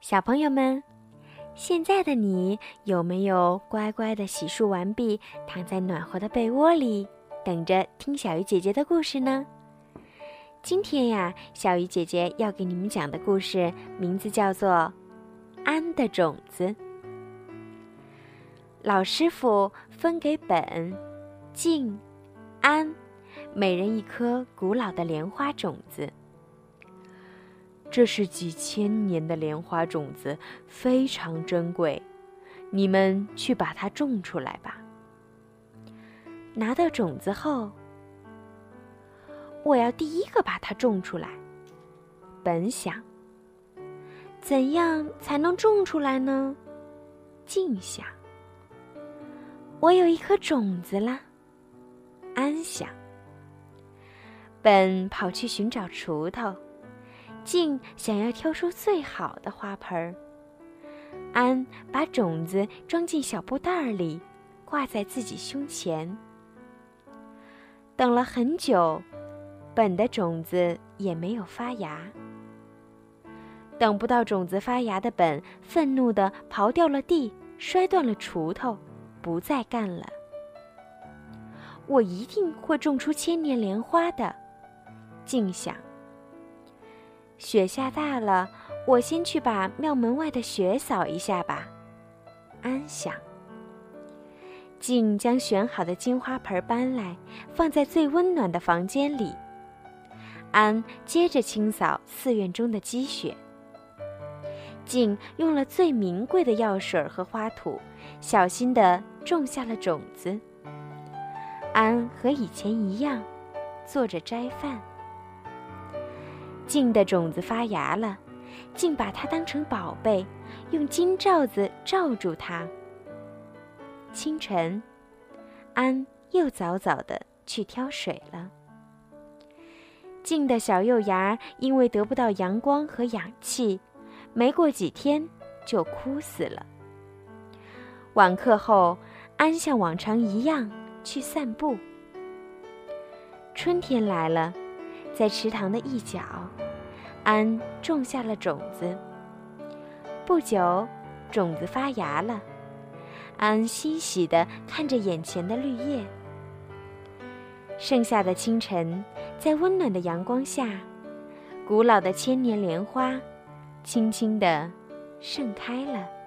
小朋友们，现在的你有没有乖乖的洗漱完毕，躺在暖和的被窝里，等着听小鱼姐姐的故事呢？今天呀，小鱼姐姐要给你们讲的故事名字叫做《安的种子》。老师傅分给本、静、安每人一颗古老的莲花种子。这是几千年的莲花种子，非常珍贵。你们去把它种出来吧。拿到种子后，我要第一个把它种出来。本想，怎样才能种出来呢？静想，我有一颗种子啦。安想，本跑去寻找锄头。静想要挑出最好的花盆儿，安把种子装进小布袋里，挂在自己胸前。等了很久，本的种子也没有发芽。等不到种子发芽的本，愤怒地刨掉了地，摔断了锄头，不再干了。我一定会种出千年莲花的，静想。雪下大了，我先去把庙门外的雪扫一下吧。安想。静将选好的金花盆搬来，放在最温暖的房间里。安接着清扫寺院中的积雪。静用了最名贵的药水和花土，小心地种下了种子。安和以前一样，做着斋饭。静的种子发芽了，静把它当成宝贝，用金罩子罩住它。清晨，安又早早的去挑水了。静的小幼芽因为得不到阳光和氧气，没过几天就枯死了。晚课后，安像往常一样去散步。春天来了。在池塘的一角，安种下了种子。不久，种子发芽了。安欣喜地看着眼前的绿叶。盛夏的清晨，在温暖的阳光下，古老的千年莲花轻轻地盛开了。